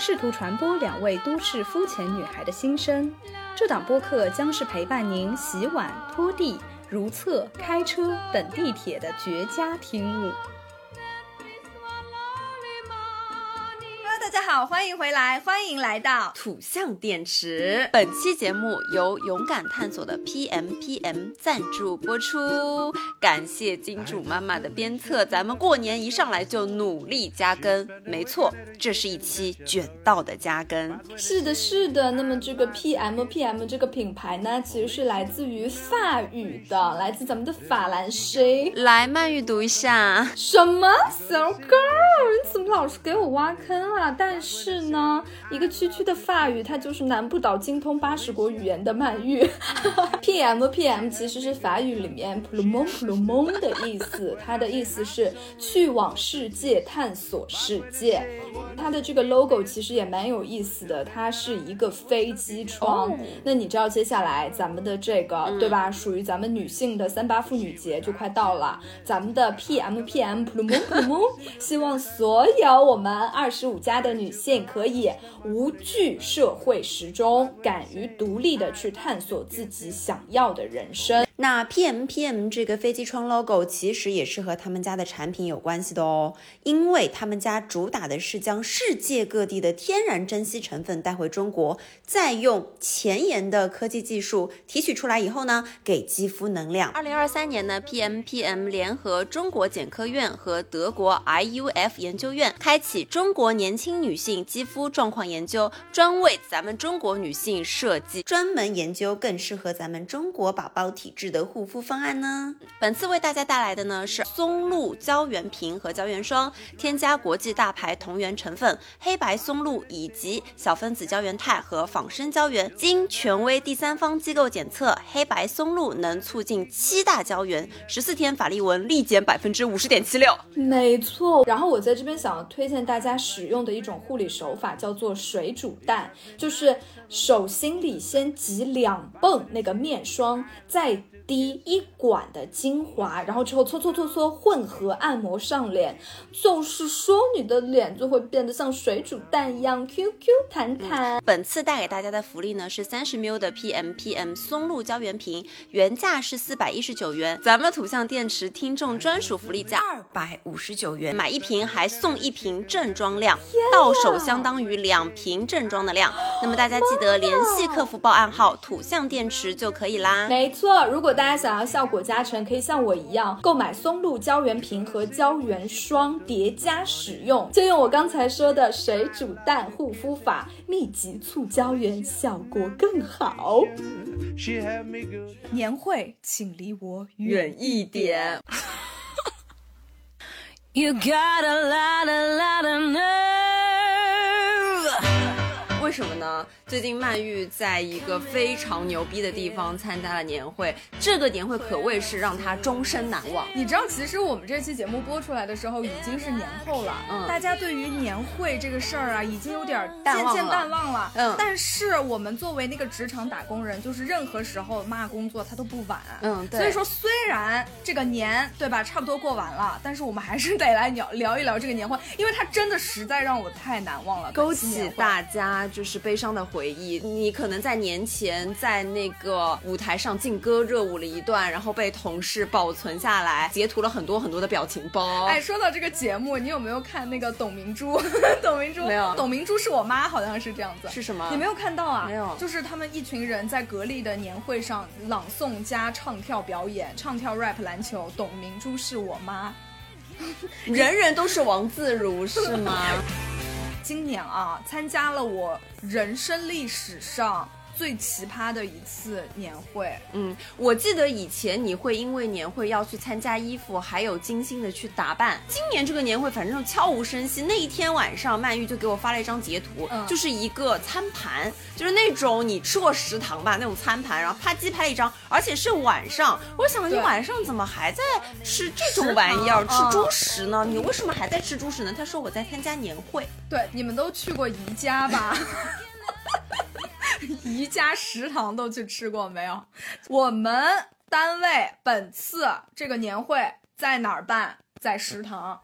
试图传播两位都市肤浅女孩的心声。这档播客将是陪伴您洗碗、拖地、如厕、开车、等地铁的绝佳听物。大家好，欢迎回来，欢迎来到土象电池。本期节目由勇敢探索的 PMPM 赞助播出，感谢金主妈妈的鞭策，咱们过年一上来就努力加更。没错，这是一期卷到的加更。是的，是的。那么这个 PMPM 这个品牌呢，其实是来自于法语的，来自咱们的法兰西。来，曼玉读一下。什么？So girl，你怎么老是给我挖坑啊？但是呢，一个区区的法语，它就是难不倒精通八十国语言的曼玉。P M P M 其实是法语里面 p l u m o n p l u m o n 的意思，它的意思是去往世界探索世界。它的这个 logo 其实也蛮有意思的，它是一个飞机窗。那你知道接下来咱们的这个对吧？属于咱们女性的三八妇女节就快到了，咱们的 P M P M p l u m o n p l u m o n 希望所有我们二十五加的。女性可以无惧社会时钟，敢于独立的去探索自己想要的人生。那 PMPM 这个飞机窗 logo 其实也是和他们家的产品有关系的哦，因为他们家主打的是将世界各地的天然珍稀成分带回中国，再用前沿的科技技术提取出来以后呢，给肌肤能量。二零二三年呢，PMPM 联合中国检科院和德国 IUF 研究院，开启中国年轻女性肌肤状况研究，专为咱们中国女性设计，专门研究更适合咱们中国宝宝体质。的护肤方案呢？本次为大家带来的呢是松露胶原瓶和胶原霜，添加国际大牌同源成分黑白松露以及小分子胶原肽和仿生胶原，经权威第三方机构检测，黑白松露能促进七大胶原，十四天法令纹立减百分之五十点七六。没错。然后我在这边想推荐大家使用的一种护理手法叫做水煮蛋，就是手心里先挤两泵那个面霜，再。滴一管的精华，然后之后搓搓搓搓混合按摩上脸，就是说你的脸就会变得像水煮蛋一样 Q Q 弹弹。本次带给大家的福利呢是三十 ml 的 PMPM 松露胶原瓶，原价是四百一十九元，咱们土象电池听众专属福利价二百五十九元，买一瓶还送一瓶正装量，到手相当于两瓶正装的量。那么大家记得联系客服报暗号土象电池就可以啦。没错，如果大家想要效果加成，可以像我一样购买松露胶原瓶和胶原霜叠加使用，就用我刚才说的水煮蛋护肤法，密集促胶原，效果更好。年会，请离我远一点。you got a lot a lot of love 为什么呢？最近曼玉在一个非常牛逼的地方参加了年会，这个年会可谓是让她终身难忘。你知道，其实我们这期节目播出来的时候已经是年后了，嗯，大家对于年会这个事儿啊，已经有点渐渐淡忘了，嗯。但是我们作为那个职场打工人，就是任何时候骂工作他都不晚，嗯，对。所以说，虽然这个年对吧，差不多过完了，但是我们还是得来聊聊一聊这个年会，因为它真的实在让我太难忘了，勾起大家就是悲伤的回忆。你可能在年前在那个舞台上劲歌热舞了一段，然后被同事保存下来，截图了很多很多的表情包。哎，说到这个节目，你有没有看那个董明珠？董明珠没有，董明珠是我妈，好像是这样子。是什么？你没有看到啊？没有，就是他们一群人在格力的年会上朗诵加唱跳表演，唱跳 rap 篮球。董明珠是我妈，人人都是王自如是吗？今年啊，参加了我人生历史上最奇葩的一次年会。嗯，我记得以前你会因为年会要去参加衣服，还有精心的去打扮。今年这个年会反正就悄无声息。那一天晚上，曼玉就给我发了一张截图，嗯就是一个餐盘，就是那种你吃过食堂吧那种餐盘，然后啪叽拍了一张，而且是晚上。我想你晚上怎么还在吃这种玩意儿，吃猪食呢？你为什么还在吃猪食呢？他说我在参加年会。对，你们都去过宜家吧？宜家食堂都去吃过没有？我们单位本次这个年会在哪儿办？在食堂。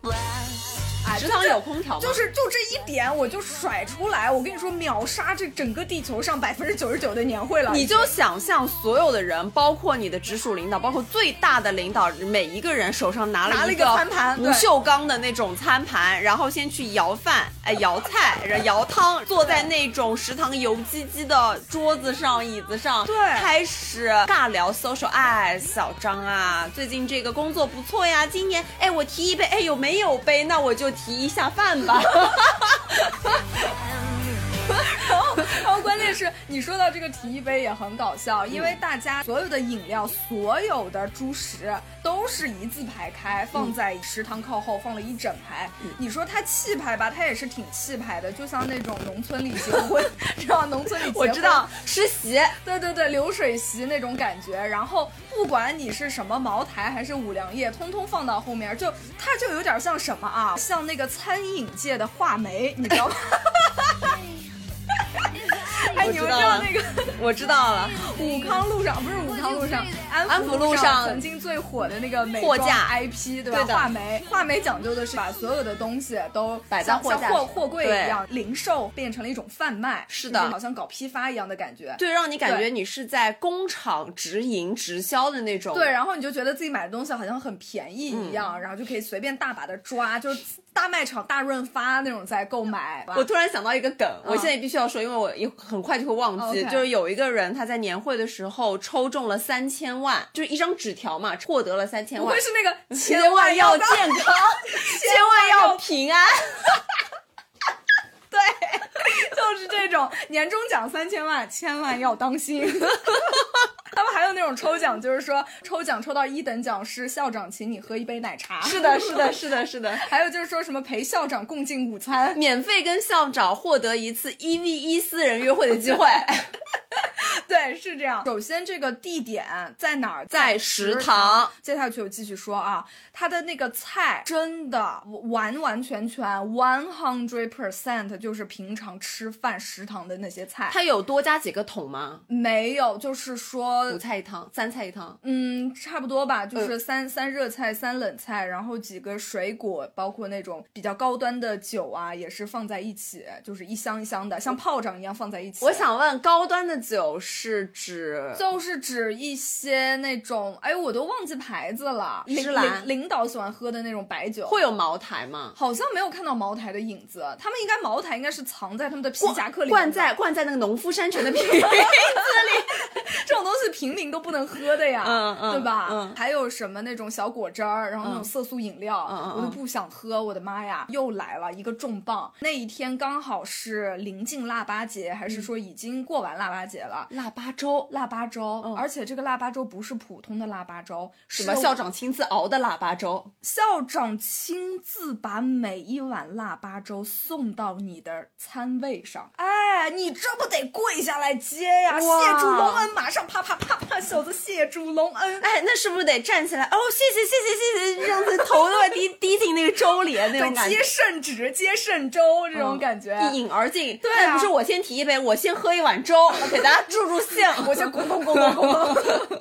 哎，食堂有空调吗？就是就这一点，我就甩出来。我跟你说，秒杀这整个地球上百分之九十九的年会了。你就想象所有的人，包括你的直属领导，包括最大的领导，每一个人手上拿了一个餐盘不锈钢的那种餐盘，然后先去舀饭，哎，舀菜，然后舀汤，坐在那种食堂油唧唧的桌子上、椅子上，对开始尬聊 social。哎，小张啊，最近这个工作不错呀，今年哎，我提一杯，哎，有没有杯？那我就提一下饭吧。关键是你说到这个提一杯也很搞笑，因为大家所有的饮料、所有的猪食都是一字排开，放在食堂靠后放了一整排。你说它气派吧，它也是挺气派的，就像那种农村里结婚，知道农村里结婚我知道吃席，对对对，流水席那种感觉。然后不管你是什么茅台还是五粮液，通通放到后面，就它就有点像什么啊？像那个餐饮界的话梅，你知道吗？哎，你们知道那个我知道了。武康路上不是武康路上，安安福福路上曾经最火的那个美妆货架 IP 对吧？画眉，画眉讲究的是把所有的东西都摆在货架像货货柜对一样，零售变成了一种贩卖，是的就好像搞批发一样的感觉。对，让你感觉你是在工厂直营直销的那种。对，然后你就觉得自己买的东西好像很便宜一样，嗯然后就可以随便大把的抓，就是大卖场、大润发那种在购买。我突然想到一个梗，我嗯现在必须要说，因为我一很快就会忘记。就是有一个人他在年会的时候抽中了三千万，就是一张纸条嘛，获得了三千万不会。是那个千万要健康，千万要平安。对，就是这种年终奖三千万，千万要当心。他们还有那种抽奖，就是说抽奖抽到一等奖是校长请你喝一杯奶茶，是的，是的，是的，是的。还有就是说什么陪校长共进午餐，免费跟校长获得一次一 v 一私人约会的机会，对，是这样。首先这个地点在哪儿？在食堂。接下去我继续说啊，它的那个菜真的完完全全 one hundred percent 就是平常吃饭食堂的那些菜，它有多加几个桶吗？没有，就是说五菜一汤，三菜一汤。嗯，差不多吧，嗯就是三、三热菜，三冷菜，然后几个水果，包括那种比较高端的酒啊，也是放在一起，就是一箱一箱的，像炮仗一样放在一起。我想问，高端的酒是指就是指一些那种，哎，我都忘记牌子了，领芝兰领领导喜欢喝的那种白酒。会有茅台吗？好像没有看到茅台的影子，他们应该茅台应该是藏在他们的皮夹克里灌在灌在那个农夫山泉的瓶 子里。这种东西平民都不能喝的呀，嗯嗯对吧？嗯还有什么那种小果汁儿，然后那种嗯色素饮料，我都不想喝。我的妈呀，又来了一个重磅！那一天刚好是临近腊八节，还是说已经过完腊八节了？腊八粥，腊八粥，嗯而且这个腊八粥不是普通的腊八粥，是什么校长亲自熬的腊八粥？校长亲自把每一碗腊八粥送到你的餐位上。哎，你这不得跪下来接呀？谢主隆恩，马上啪啪啪啪，小子谢主隆恩。哎，那是不是得站起来？哦，谢谢谢谢谢谢，这样子头都要滴滴进那个粥里那种，接感觉。圣旨，接圣粥这种感觉。一饮而尽，对不是我先提一杯，我先喝一碗粥，给大家助助兴。我先咕咚咕咚咕咚。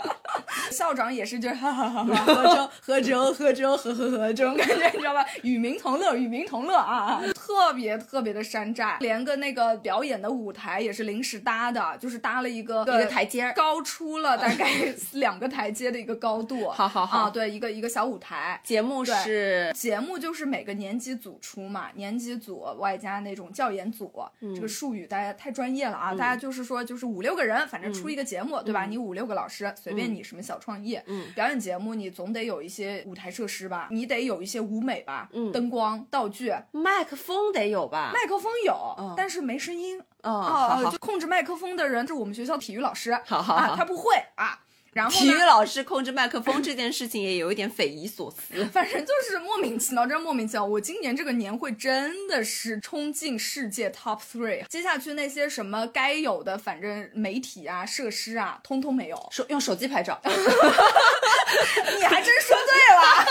校长也是，就是哈哈哈哈，喝粥喝粥喝粥喝喝喝这种感觉，你知道吧？与民同乐，与民同乐啊！特别特别的山寨，连个那个表演的舞台也是临时搭的，就是搭了一个一个台阶高出了大 概两个台阶的一个高度。好好好啊，对，一个一个小舞台。节目是节目就是每个年级组出嘛，年级组外加那种教研组，这个术语大家太专业了啊！大家就是说，就是五六个人，反正出一个节目，对吧？你五六个老师，随便你什么小创意。嗯，表演节目你总得有一些舞台设施吧，你得有一些舞美吧，嗯，灯光、道具，麦克风得有吧？麦克风有，但是没声音。哦，就控制麦克风的人是我们学校体育老师。好好好，他不会啊。然后体育老师控制麦克风这件事情也有一点匪夷所思，反正就是莫名其妙，真莫名其妙。我今年这个年会真的是冲进世界 top three，接下去那些什么该有的，反正媒体啊、设施啊，通通没有。手用手机拍照，你还真说对了，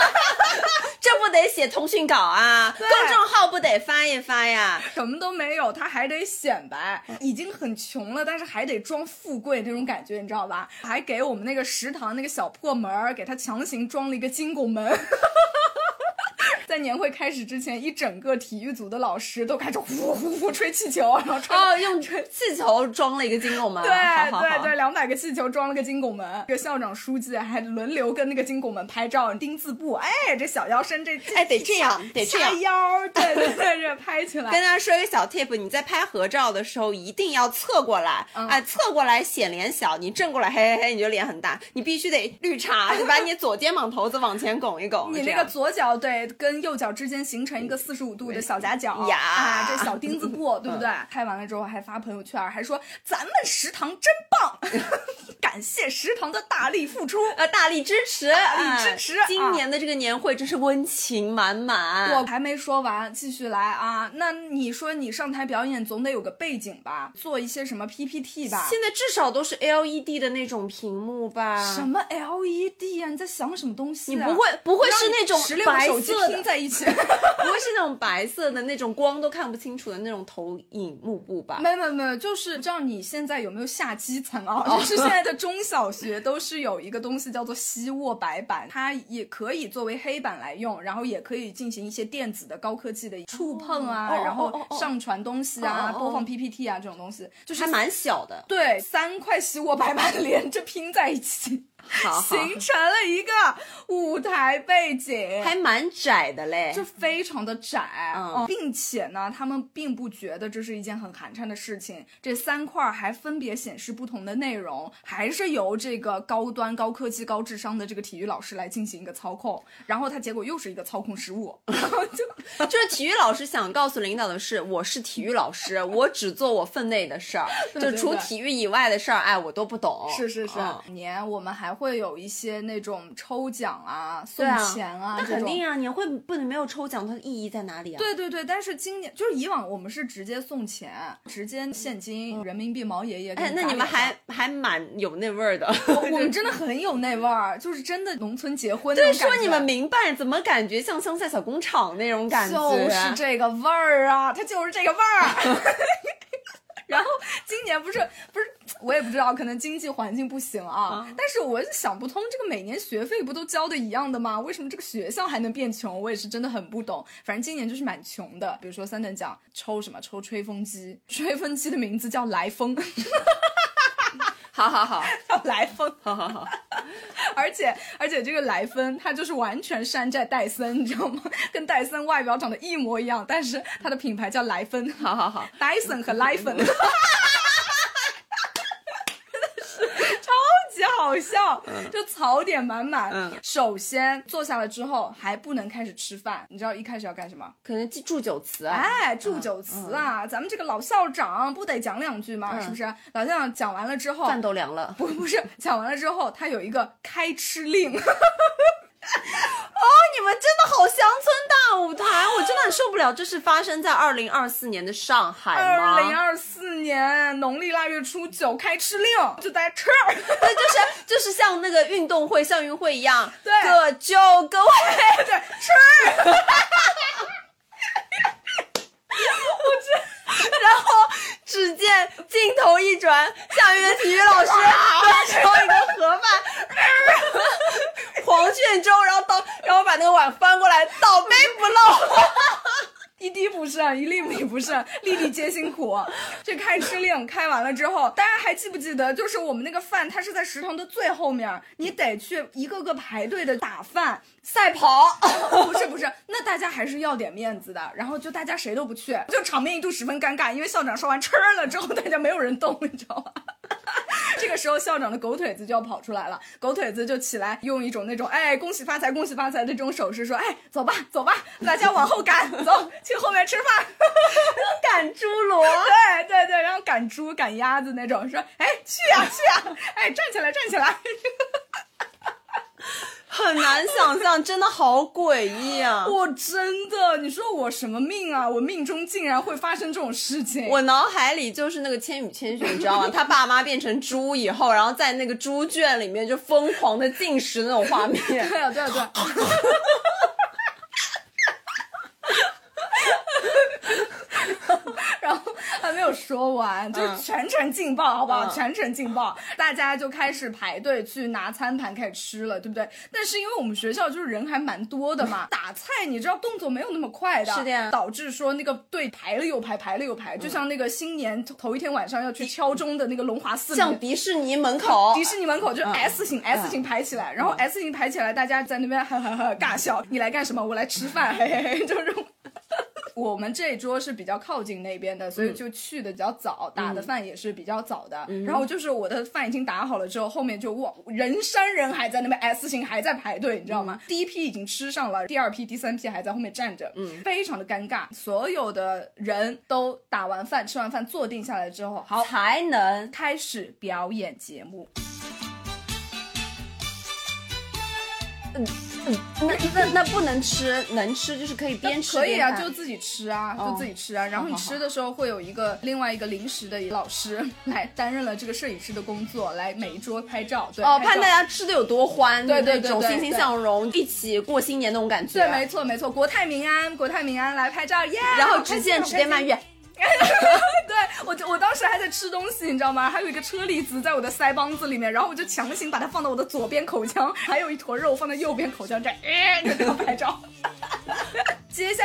这不得写通讯稿啊？公众号不得发一发呀？什么都没有，他还得显摆，已经很穷了，但是还得装富贵那种感觉，你知道吧？还给我们那。个食堂那个小破门儿，给他强行装了一个金拱门。在年会开始之前，一整个体育组的老师都开始呼呼呼吹气球，然后哦，用吹气球装了一个金拱门。对对对，两百个气球装了个金拱门。这个校长、书记还轮流跟那个金拱门拍照、钉字步。哎，这小腰身这哎得这样，得这样腰，对对对，这拍起来。跟大家说一个小 tip，你在拍合照的时候一定要侧过来，哎，侧过来显脸小，你正过来嘿嘿嘿，你就脸很大。你必须得绿茶，就把你左肩膀头子往前拱一拱。你那个左脚对跟。右脚之间形成一个四十五度的小夹角呀，啊，这小钉子布，对不对？拍完了之后还发朋友圈，还说咱们食堂真棒，感谢食堂的大力付出，呃，大力支持，大力支持。今年的这个年会真是温情满满。我还没说完，继续来啊。那你说你上台表演总得有个背景吧？做一些什么 PPT 吧？现在至少都是 LED 的那种屏幕吧？什么 LED 啊？你在想什么东西？你不会不会是那种白色的？在一起，不会是那种白色的那种光都看不清楚的那种投影幕布吧？没有没有没有，就是知道你现在有没有下基层啊？就是现在的中小学都是有一个东西叫做希沃白板，它也可以作为黑板来用，然后也可以进行一些电子的高科技的触碰啊，然后上传东西啊，播放 PPT 啊这种东西，就是还蛮小的。对，三块希沃白板连着拼在一起。形成了一个舞台背景，还蛮窄的嘞，就非常的窄，嗯，并且呢，他们并不觉得这是一件很寒碜的事情。这三块还分别显示不同的内容，还是由这个高端、高科技、高智商的这个体育老师来进行一个操控。然后他结果又是一个操控失误，然后就 就是体育老师想告诉领导的是，我是体育老师，我只做我分内的事儿，就除体育以外的事儿，哎，我都不懂。是是是，年我们还。会有一些那种抽奖啊、送钱啊，那肯定啊，你会不能没有抽奖，它的意义在哪里啊？对对对，但是今年就是以往我们是直接送钱，直接现金人民币毛爷爷。哎，那你们还还蛮有那味儿的。我们真的很有那味儿，就是真的农村结婚。对，说你们明白，怎么感觉像乡下小工厂那种感觉？就是这个味儿啊，它就是这个味儿。然后今年不是不是，我也不知道，可能经济环境不行啊。但是我想不通，这个每年学费不都交的一样的吗？为什么这个学校还能变穷？我也是真的很不懂。反正今年就是蛮穷的。比如说三等奖抽什么？抽吹风机，吹风机的名字叫来风。好好好，叫莱芬。好 好好。而且而且这个莱芬它就是完全山寨戴森，你知道吗？跟戴森外表长得一模一样，但是它的品牌叫莱芬。好好好，戴森和莱芬。好笑，就槽点满满。嗯，首先坐下了之后还不能开始吃饭，你知道一开始要干什么？可能记祝酒词啊。哎，祝酒词啊，咱们这个老校长不得讲两句吗？是不是？老校长讲完了之后，饭都凉了。不，不是，讲完了之后，他有一个开吃令。哦，你们真的好乡村大舞台，我真的很受不了。这是发生在二零二四年的上海吗？二零二四年农历腊月初九开吃令，就大家吃。对，就是就是像那个运动会、校运会一样，对，各就各位，对，吃。我这，然后只见镜头一转，下面的体育老师 端出一个盒饭。黄卷粥，然后倒，然后把那个碗翻过来，倒杯不漏，一滴不剩，一粒米不剩，粒粒皆辛苦。这开吃令开完了之后，大家还记不记得？就是我们那个饭，它是在食堂的最后面，你得去一个个排队的打饭赛跑。不是不是，那大家还是要点面子的。然后就大家谁都不去，就场面一度十分尴尬，因为校长说完吃了之后，大家没有人动，你知道吗？这个时候校长的狗腿子就要跑出来了，狗腿子就起来用一种那种哎恭喜发财恭喜发财的这种手势说哎走吧走吧，大家往后赶，走去后面吃饭，赶猪猡，对对对，然后赶猪赶鸭子那种说哎去呀去呀，哎站起来站起来。很难想象，真的好诡异啊！我真的，你说我什么命啊？我命中竟然会发生这种事情。我脑海里就是那个《千与千寻》，你知道吗？他爸妈变成猪以后，然后在那个猪圈里面就疯狂的进食那种画面。对啊，对啊，对。然后还没有说完，就全程劲爆，好不好？全程劲爆，大家就开始排队去拿餐盘开始吃了，对不对？但是因为我们学校就是人还蛮多的嘛，打菜你知道动作没有那么快的，是的，导致说那个队排了又排，排了又排，就像那个新年头一天晚上要去敲钟的那个龙华寺，像迪士尼门口，迪士尼门口就 S 型 S 型排起来，然后 S 型排起来，大家在那边哈哈哈尬笑，你来干什么？我来吃饭，嘿嘿嘿，就这种。我们这一桌是比较靠近那边的，所以就去的比较早，打的饭也是比较早的。然后就是我的饭已经打好了之后，后面就哇，人山人海在那边 S 型还在排队，你知道吗？第一批已经吃上了，第二批、第三批还在后面站着，嗯，非常的尴尬。所有的人都打完饭、吃完饭坐定下来之后，好才能开始表演节目。嗯嗯。那那那不能吃，能吃就是可以边吃可以啊，就自己吃啊，就自己吃啊。然后你吃的时候会有一个另外一个临时的老师来担任了这个摄影师的工作，来每一桌拍照。对哦，看大家吃的有多欢，对对对，欣欣向荣，一起过新年那种感觉。对，没错没错，国泰民安，国泰民安，来拍照耶！然后只见池边蔓越。对我就，我当时还在吃东西，你知道吗？还有一个车厘子在我的腮帮子里面，然后我就强行把它放到我的左边口腔，还有一坨肉放在右边口腔这儿，哎，给我拍照。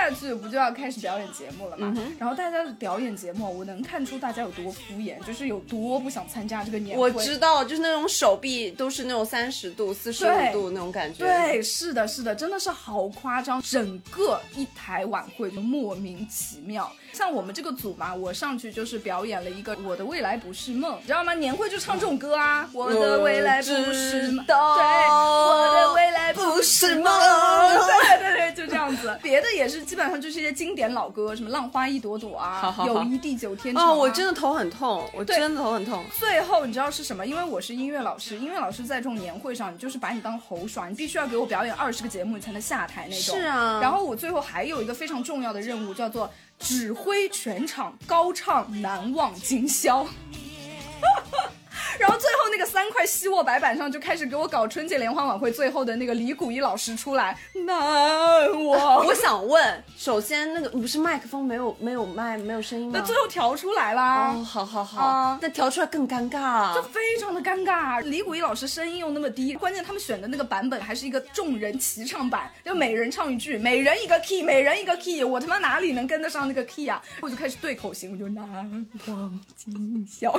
接下去不就要开始表演节目了吗？然后大家的表演节目，我能看出大家有多敷衍，就是有多不想参加这个年会。我知道，就是那种手臂都是那种三十度、四十五度那种感觉。对，是的，是的，真的是好夸张，整个一台晚会就莫名其妙。像我们这个组嘛，我上去就是表演了一个《我的未来不是梦》，你知道吗？年会就唱这种歌啊，《我的未来不是梦》，对，我的未来不是梦，对对对，就这样子。别的也是基本上就是一些经典老歌，什么《浪花一朵朵》啊，《友谊地久天长》。哦，我真的头很痛，我真的头很痛。最后你知道是什么？因为我是音乐老师，音乐老师在这种年会上，你就是把你当猴耍，你必须要给我表演二十个节目，你才能下台那种。是啊。然后我最后还有一个非常重要的任务，叫做。指挥全场高唱难忘今宵。然后最后那个三块希沃白板上就开始给我搞春节联欢晚会最后的那个李谷一老师出来难忘。我想问，首先那个不是麦克风没有没有麦没有声音吗？那最后调出来啦。哦，好好好，那调出来更尴尬，就非常的尴尬。李谷一老师声音又那么低，关键他们选的那个版本还是一个众人齐唱版，就每人唱一句，每人一个 key，每人一个 key，我他妈哪里能跟得上那个 key 啊？我就开始对口型，我就难忘今宵。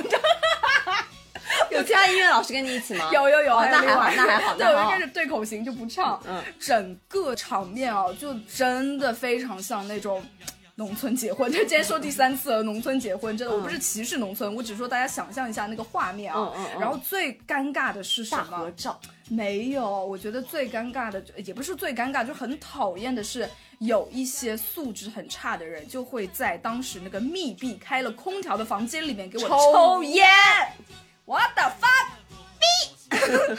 有其他音乐老师跟你一起吗？有有有，那还好，那还好。对，我就开始对口型就不唱。嗯，整个场面哦，就真的非常像那种农村结婚。就今天说第三次了，农村结婚，真的，我不是歧视农村，我只是说大家想象一下那个画面啊。然后最尴尬的是什么？大合照。没有，我觉得最尴尬的也不是最尴尬，就很讨厌的是有一些素质很差的人，就会在当时那个密闭开了空调的房间里面给我抽烟。我的发逼！哎呵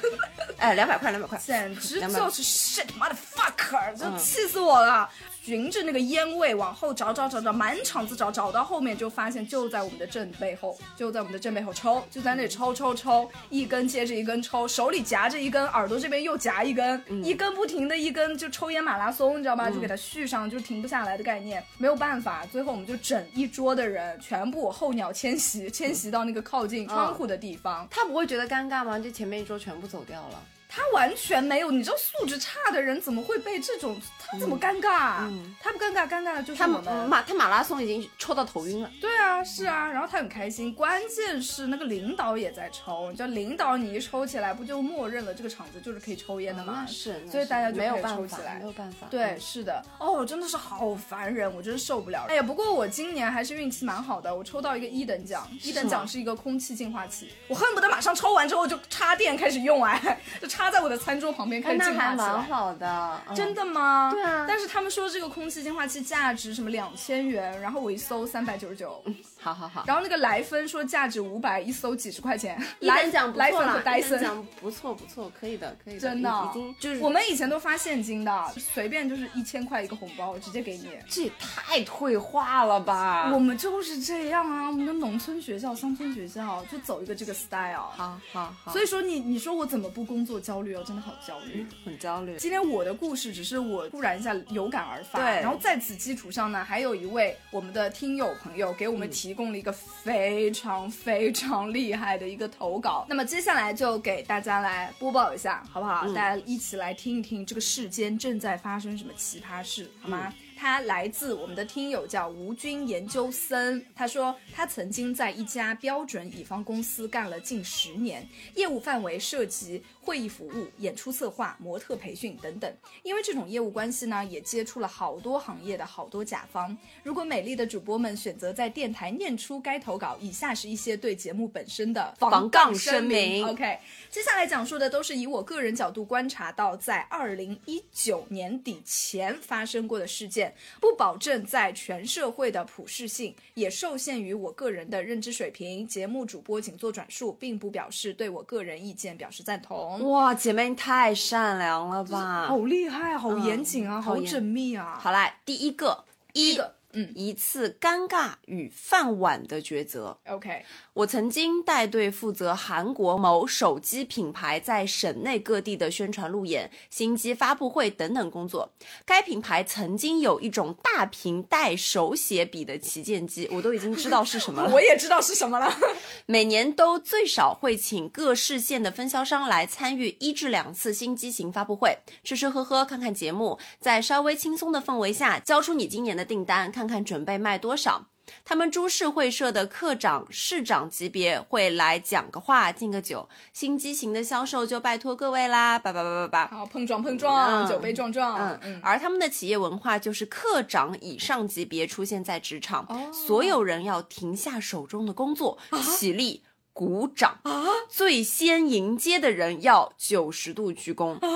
呵两百块两百块。简直就是 shit 妈的 fucker 真气死我了。循着那个烟味往后找找找找，满场子找，找到后面就发现就在我们的正背后，就在我们的正背后抽，就在那里抽抽抽，一根接着一根抽，手里夹着一根，耳朵这边又夹一根，一根不停的一根就抽烟马拉松，你知道吗？就给它续上，就停不下来的概念。没有办法，最后我们就整一桌的人全部候鸟迁徙，迁徙到那个靠近窗户的地方。他不会觉得尴尬吗？就前面一桌全部走掉了。他完全没有，你知道素质差的人怎么会被这种？他怎么尴尬？嗯他不尴尬，尴尬的就是他我们。马他马拉松已经抽到头晕了。对啊，是啊，然后他很开心，关键是那个领导也在抽，你知道领导你一抽起来，不就默认了这个场子就是可以抽烟的吗？那是，那所以大家就没有办法抽起来没有办法。对，嗯，是的，哦，真的是好烦人，我真是受不了。哎呀，不过我今年还是运气蛮好的，我抽到一个一等奖，一等奖是一个空气净化器，我恨不得马上抽完之后就插电开始用，哎，就插在我的餐桌旁边开哎，始那还净化起来。蛮好的，嗯真的吗？对啊但是他们说这个空气净化器价值什么两千元，然后我一搜三百九十九，好好好。然后那个莱芬说价值五百，一搜几十块钱。一等奖不莱芬和错啦，一等戴森。不错不错，可以的可以的，真的已经就是我们以前都发现金的，随便就是一千块一个红包，直接给你。这也太退化了吧？我们就是这样啊，我们的农村学校、乡村学校就走一个这个 style。好好好，所以说你你说我怎么不工作焦虑哦？真的好焦虑。很焦虑。今天我的故事只是我突然一下有感而发，对然后在此基础上呢，还有一位我们的听友朋友给我们提供了一个非常非常厉害的一个投稿。那么接下来就给大家来播报一下，好不好？大家一起来听一听这个世间正在发生什么奇葩事，好吗？他来自我们的听友叫吴军研究生，他说他曾经在一家标准乙方公司干了近十年，业务范围涉及会议服务、演出策划、模特培训等等。因为这种业务关系呢，也接触了好多行业的好多甲方。如果美丽的主播们选择在电台念出该投稿，以下是一些对节目本身的防杠声声明 OK，接下来讲述的都是以我个人角度观察到，在二零一九年底前发生过的事件，不保证在全社会的普适性，也受限于我个人的认知水平。节目主播仅做转述，并不表示对我个人意见表示赞同。哇，姐妹你太善良了吧！好厉害，好严谨啊，好好缜密啊！好啦，第一个一一个，嗯一次尴尬与饭碗的抉择。，OK，我曾经带队负责韩国某手机品牌在省内各地的宣传路演、新机发布会等等工作。该品牌曾经有一种大屏带手写笔的旗舰机，我都已经知道是什么了。我也知道是什么了。每年都最少会请各市县的分销商来参与一至两次新机型发布会，吃吃喝喝，看看节目，在稍微轻松的氛围下交出你今年的订单，看看看准备卖多少。他们株式会社的课长、市长级别会来讲个话、敬个酒，新机型的销售就拜托各位啦，叭叭叭叭叭。好，碰撞碰撞，嗯酒杯撞撞，嗯嗯，而他们的企业文化就是课长以上级别出现在职场，哦所有人要停下手中的工作，起立。鼓掌啊！最先迎接的人要九十度鞠躬啊！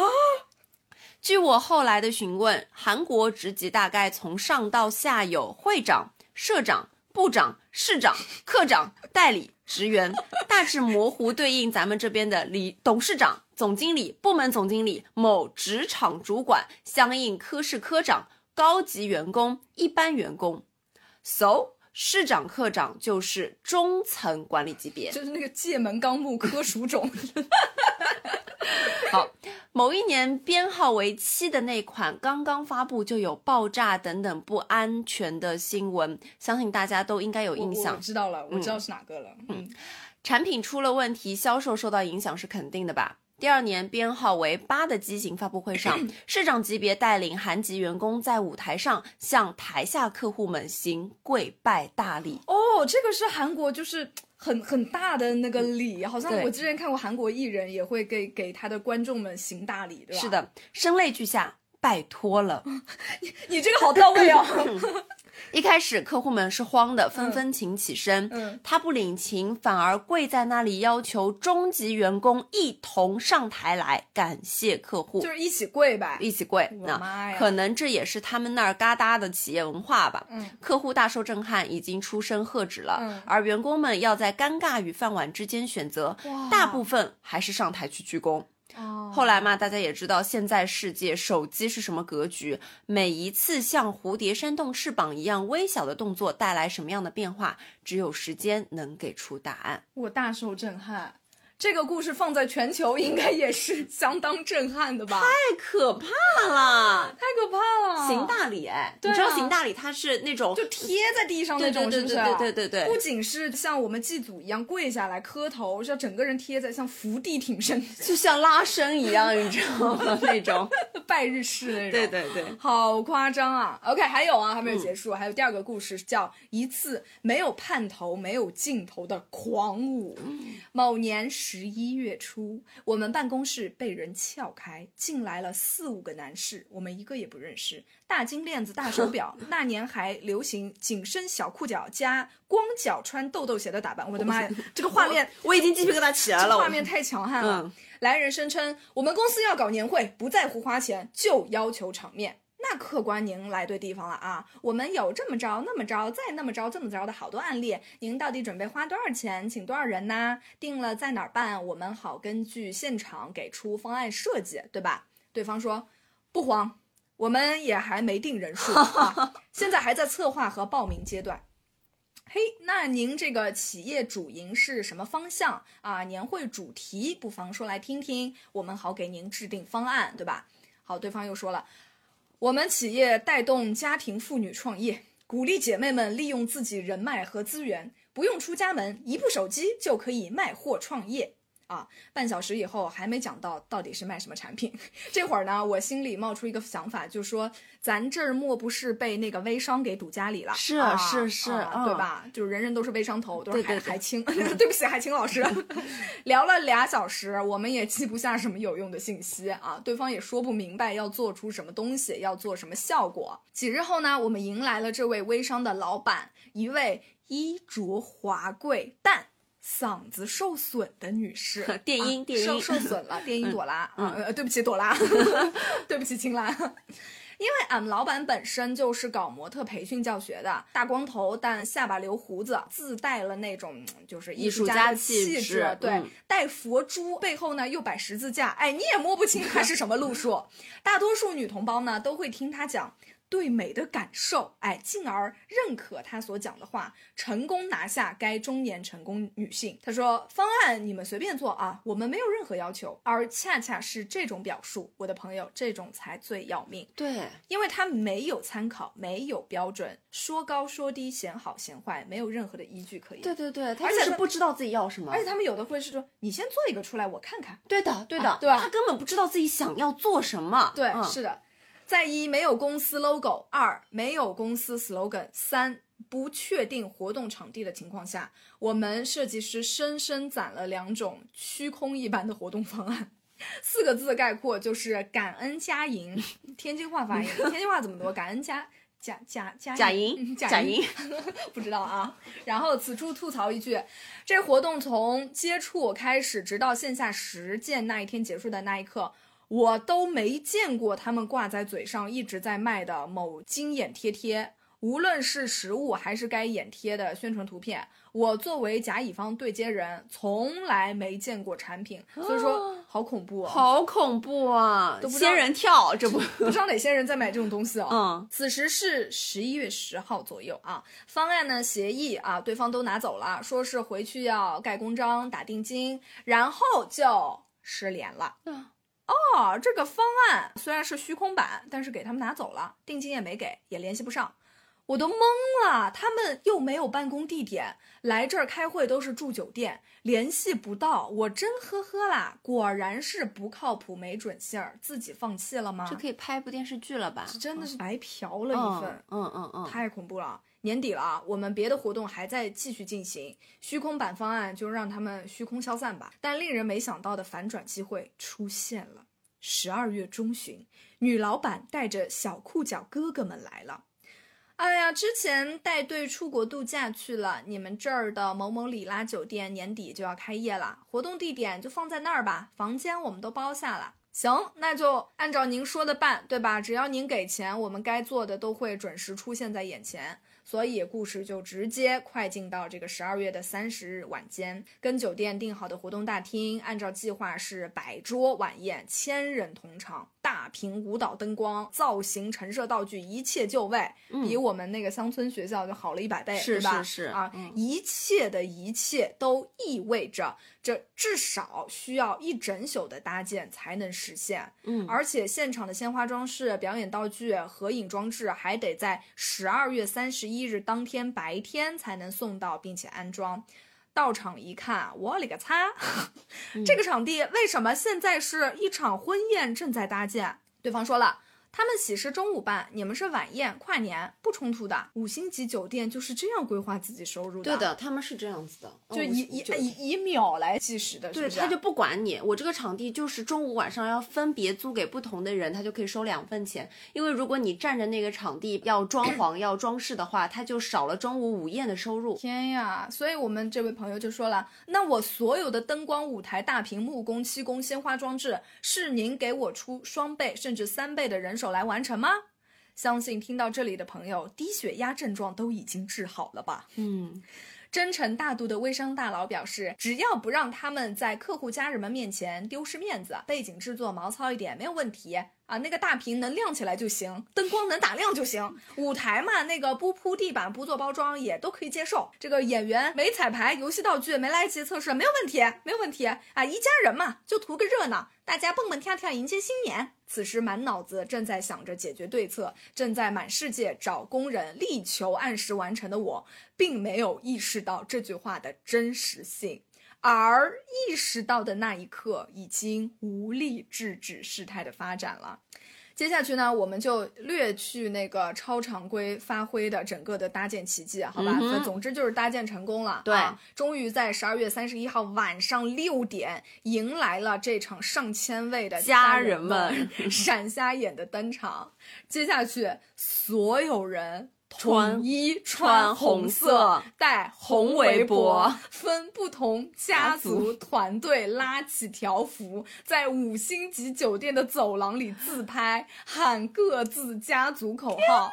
据我后来的询问，韩国职级大概从上到下有会长、社长、部长、市长、科长、代理、职员，大致模糊对应咱们这边的理董事长、总经理、部门总经理、某职场主管，相应科室科长、高级员工、一般员工。So，市长、科长就是中层管理级别。就是那个界门纲目科属种，好，某一年编号为七的那款刚刚发布，就有爆炸等等不安全的新闻，相信大家都应该有印象我。知道了，我知道是哪个了。嗯，产品出了问题，销售受到影响是肯定的吧？第二年编号为八的机型发布会上，市长级别带领韩籍员工在舞台上向台下客户们行跪拜大礼。哦，这个是韩国就是。很很大的那个礼，好像我之前看过韩国艺人也会给给他的观众们行大礼，对吧？是，的，声泪俱下，拜托了。你你这个好到位哦。一开始客户们是慌的，纷纷请起身。嗯他不领情，反而跪在那里要求中级员工一同上台来感谢客户，就是一起跪呗。一起跪。我的妈呀可能这也是他们那儿嘎达的企业文化吧。嗯客户大受震撼，已经出声喝止了。嗯而员工们要在尴尬与饭碗之间选择，大部分还是上台去鞠躬。哦后来嘛，大家也知道现在世界手机是什么格局，每一次像蝴蝶扇动翅膀一样微小的动作带来什么样的变化，只有时间能给出答案。我大受震撼。这个故事放在全球应该也是相当震撼的吧？太可怕了，太可怕了！行大礼哎，对啊你知道行大礼它是那种就贴在地上那种，对对是不是？对对对对对不仅是像我们祭祖一样跪下来磕头，是要整个人贴在像伏地挺身、就像拉伸一样，你知道吗？那种，拜日式那种。对对对，好夸张啊！OK，还有啊，还没有结束，还有第二个故事叫一次没有盼头、没有尽头的狂舞。某年十一月初，我们办公室被人撬开，进来了四五个男士，我们一个也不认识。大金链子、大手 表，那年还流行紧身小裤脚加光脚穿豆豆鞋的打扮。我的妈呀，这个画面我已经鸡皮疙瘩起来了。画面太强悍了。嗯来人声称，我们公司要搞年会，不在乎花钱，就要求场面。那客官您来对地方了啊！我们有这么着、那么着、再那么着、这么着的好多案例，您到底准备花多少钱，请多少人呢？定了在哪儿办，我们好根据现场给出方案设计，对吧？对方说不慌，我们也还没定人数啊，现在还在策划和报名阶段。嘿，那您这个企业主营是什么方向啊？年会主题不妨说来听听，我们好给您制定方案，对吧？好，对方又说了，我们企业带动家庭妇女创业，鼓励姐妹们利用自己人脉和资源，不用出家门，一部手机就可以卖货创业。啊，半小时以后还没讲到到底是卖什么产品。这会儿呢，我心里冒出一个想法，就说咱这儿莫不是被那个微商给堵家里了？是啊是是对吧？就是人人都是微商头，都是海海清。对不起，海清老师，聊了俩小时，我们也记不下什么有用的信息啊，对方也说不明白要做出什么东西，要做什么效果。几日后呢，我们迎来了这位微商的老板，一位衣着华贵但。嗓子受损的女士，电音啊电音。受受损了，电音朵拉、嗯啊，呃，对不起朵拉，对不起青兰，因为俺们老板本身就是搞模特培训教学的，大光头，但下巴留胡子，自带了那种嗯就是艺术家的气气质对，嗯。带佛珠，背后呢又摆十字架，哎，你也摸不清他是什么路数。大多数女同胞呢都会听他讲。对美的感受，哎，进而认可他所讲的话，成功拿下该中年成功女性。他说：“方案你们随便做啊，我们没有任何要求。”而恰恰是这种表述，我的朋友，这种才最要命。对，因为他没有参考，没有标准，说高说低，嫌好嫌坏，没有任何的依据可言。对对对，他而且是不知道自己要什么而。且他们有的会是说，你先做一个出来，我看看。对的，对的，啊对吧他根本不知道自己想要做什么。对，嗯是的，在一没有公司 logo，二没有公司 slogan，三不确定活动场地的情况下，我们设计师深深攒了两种虚空一般的活动方案。四个字概括就是感恩加赢，天津话发音，天津话怎么读？感恩加加加加假银银，假假银，不知道啊。然后此处吐槽一句，这活动从接触开始，直到线下实践那一天结束的那一刻，我都没见过他们挂在嘴上一直在卖的某金眼贴贴。无论是实物还是该眼贴的宣传图片，我作为甲乙方对接人，从来没见过产品，所以说好恐怖啊！好恐怖啊！都不仙人跳，这不，不知道哪些人在买这种东西哦。嗯，此时是十一月十号左右啊，方案呢协议啊，对方都拿走了，说是回去要盖公章、打定金，然后就失联了。嗯哦，这个方案虽然是虚空版，但是给他们拿走了，定金也没给，也联系不上。我都懵了，他们又没有办公地点，来这儿开会都是住酒店，联系不到，我真呵呵啦！果然是不靠谱，没准信儿，自己放弃了吗？这可以拍部电视剧了吧？真的是白嫖了一份，嗯嗯嗯嗯，太恐怖了。年底了啊，我们别的活动还在继续进行，虚空版方案就让他们虚空消散吧。但令人没想到的反转机会出现了。十二月中旬，女老板带着小裤脚哥哥们来了。哎呀，之前带队出国度假去了，你们这儿的某某里拉酒店年底就要开业了，活动地点就放在那儿吧，房间我们都包下了。行，那就按照您说的办，对吧？只要您给钱，我们该做的都会准时出现在眼前。所以故事就直接快进到这个十二月的三十日晚间，跟酒店订好的活动大厅，按照计划是百桌晚宴，千人同场，大屏舞蹈灯光、造型、陈设道具，一切就位，比我们那个乡村学校就好了一百倍，是吧？是是啊，嗯。一切的一切都意味着这至少需要一整宿的搭建才能实现。嗯而且现场的鲜花装饰、表演道具、合影装置还得在十二月三十一日当天白天才能送到，并且安装。到场一看，我勒个擦！这个场地为什么现在是一场婚宴正在搭建？对方说了。他们喜事中午办，你们是晚宴、跨年，不冲突的。五星级酒店就是这样规划自己收入的，对，的，他们是这样子的，就嗯以以以以秒来计时的，是对，他就不管你，我这个场地就是中午晚上要分别租给不同的人，他就可以收两份钱。因为如果你占着那个场地要装潢要装饰的话，他就少了中午午宴的收入。天呀！所以我们这位朋友就说了，那我所有的灯光、舞台、大屏幕、工漆工、鲜花装置，是您给我出双倍甚至三倍的人手来完成吗？相信听到这里的朋友，低血压症状都已经治好了吧？嗯，真诚大度的微商大佬表示，只要不让他们在客户家人们面前丢失面子，背景制作毛糙一点没有问题啊。那个大屏能亮起来就行，灯光能打亮就行。舞台嘛，那个不铺地板、不做包装也都可以接受。这个演员没彩排，游戏道具没来得及测试，没有问题，没有问题啊。一家人嘛，就图个热闹，大家蹦蹦跳跳迎接新年。此时满脑子正在想着解决对策，正在满世界找工人，力求按时完成的我，并没有意识到这句话的真实性，而意识到的那一刻，已经无力制止事态的发展了。接下去呢，我们就略去那个超常规发挥的整个的搭建奇迹，好吧？嗯总之就是搭建成功了，对啊终于在十二月三十一号晚上六点，迎来了这场上千位的家人人们 闪瞎眼的登场。接下去，所有人。穿统一穿红红色戴红围脖，分不同家族团队拉起条幅，在五星级酒店的走廊里自拍，喊各自家族口号。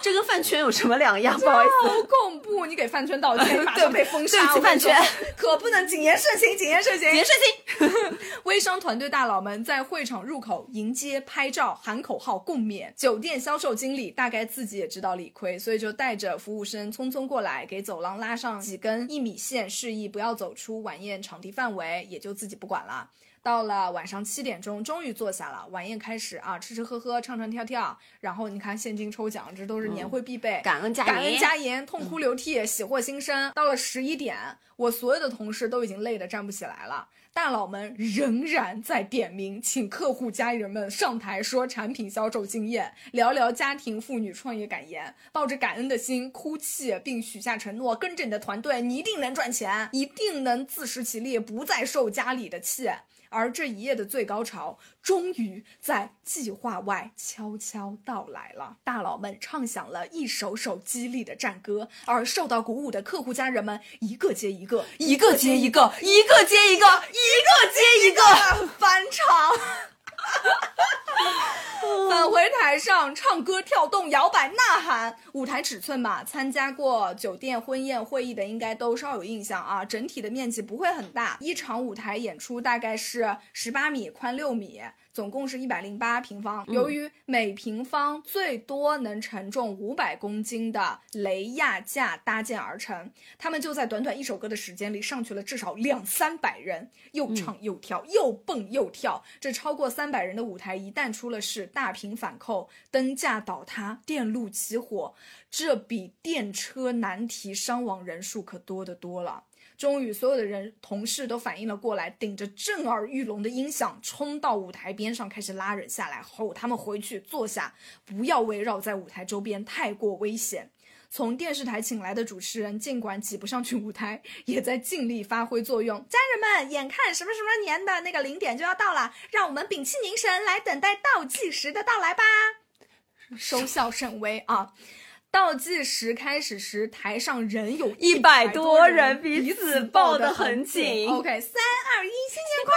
这跟饭圈有什么两样？不好意思，好恐怖！你给饭圈道歉，马上被封杀。饭 可不能谨言慎行，谨言慎行。别事情。微商团队大佬们在会场入口迎接、拍照、喊口号、共勉。酒店销售经理大概自己也知道理亏，所以就带着服务生匆匆过来，给走廊拉上几根一米线，示意不要走出晚宴场地范围，也就自己不管了。到了晚上七点钟，终于坐下了，晚宴开始啊，吃吃喝喝，唱唱跳跳，然后你看现金抽奖，这都是年会必备。感恩加感恩言加盐，痛哭流涕，喜获新生。到了十一点，我所有的同事都已经累得站不起来了。大佬们仍然在点名，请客户家人们上台说产品销售经验，聊聊家庭妇女创业感言，抱着感恩的心哭泣，并许下承诺：跟着你的团队，你一定能赚钱，一定能自食其力，不再受家里的气。而这一夜的最高潮，终于在计划外悄悄到来了。大佬们唱响了一首首激励的战歌，而受到鼓舞的客户家人们一个接一个，一个接一个，一个接一个，一个接一个 翻唱。返回台上，唱歌、跳动、摇摆、呐喊。舞台尺寸吧，参加过酒店婚宴会议的应该都稍有印象啊。整体的面积不会很大，一场舞台演出大概是十八米，宽六米。总共是一百零八平方。由于每平方最多能承重五百公斤的雷亚架搭建而成，他们就在短短一首歌的时间里上去了至少两三百人，又唱又跳，又蹦又跳。这超过三百人的舞台一旦出了事，大屏反扣、灯架倒塌、电路起火，这比电车难题伤亡人数可多得多了。终于，所有的人同事都反应了过来，顶着震耳欲聋的音响冲到舞台边上，开始拉人下来，吼他们回去坐下，不要围绕在舞台周边，太过危险。从电视台请来的主持人，尽管挤不上去舞台，也在尽力发挥作用。家人们，眼看什么什么年的那个零点就要到了，让我们屏气凝神，来等待倒计时的到来吧。收效甚微啊！倒计时开始时，台上仍有100多多人彼彼此抱得很紧 OK，三二一，新年快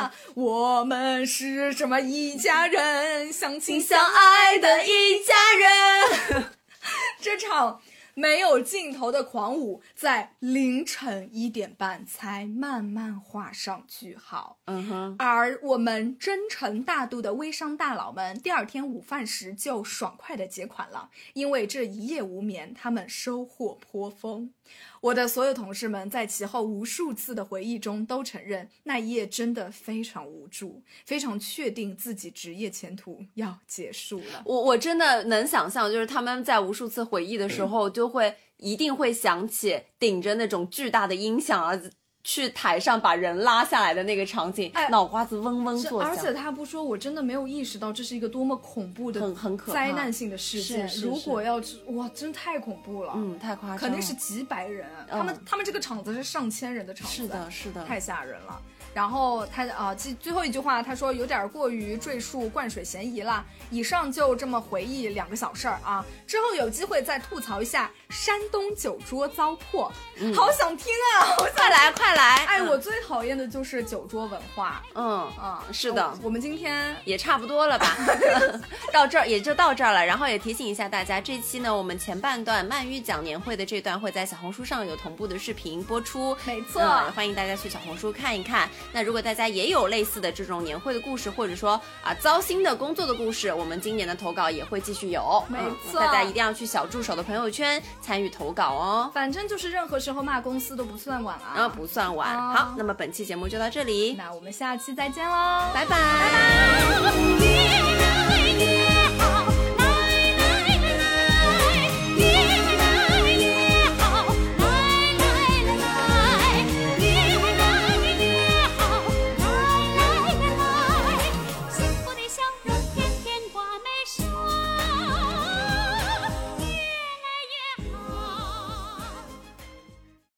乐！我们是什么一家人，相亲相爱的一家人。这场没有尽头的狂舞，在凌晨一点半才慢慢画上句号。嗯哼，而我们真诚大度的微商大佬们，第二天午饭时就爽快的结款了，因为这一夜无眠，他们收获颇丰。我的所有同事们在其后无数次的回忆中都承认，那一夜真的非常无助，非常确定自己职业前途要结束了。我我真的能想象，就是他们在无数次回忆的时候，就会一定会想起顶着那种巨大的音响啊。去台上把人拉下来的那个场景，哎脑瓜子嗡嗡作响。而且他不说，我真的没有意识到这是一个多么恐怖的、很很灾难性的事件。如果要是哇，真太恐怖了，嗯，太夸张了，肯定是几百人，他们他们这个场子是上千人的场子，是的，是的，太吓人了。然后他啊，最最后一句话，他说有点过于赘述灌水嫌疑了。以上就这么回忆两个小事儿啊，之后有机会再吐槽一下山东酒桌糟粕，好想听啊！我快来快来！哎，嗯我最讨厌的就是酒桌文化。嗯嗯，是的我，我们今天也差不多了吧，到这儿也就到这儿了。然后也提醒一下大家，这期呢，我们前半段鳗鱼讲年会的这段会在小红书上有同步的视频播出，没错嗯欢迎大家去小红书看一看。那如果大家也有类似的这种年会的故事，或者说啊糟心的工作的故事，我们今年的投稿也会继续有，没嗯错大家一定要去小助手的朋友圈参与投稿哦。反正就是任何时候骂公司都不算晚啊。啊，不算晚。啊好，那么本期节目就到这里，那我们下期再见喽，拜拜。拜拜。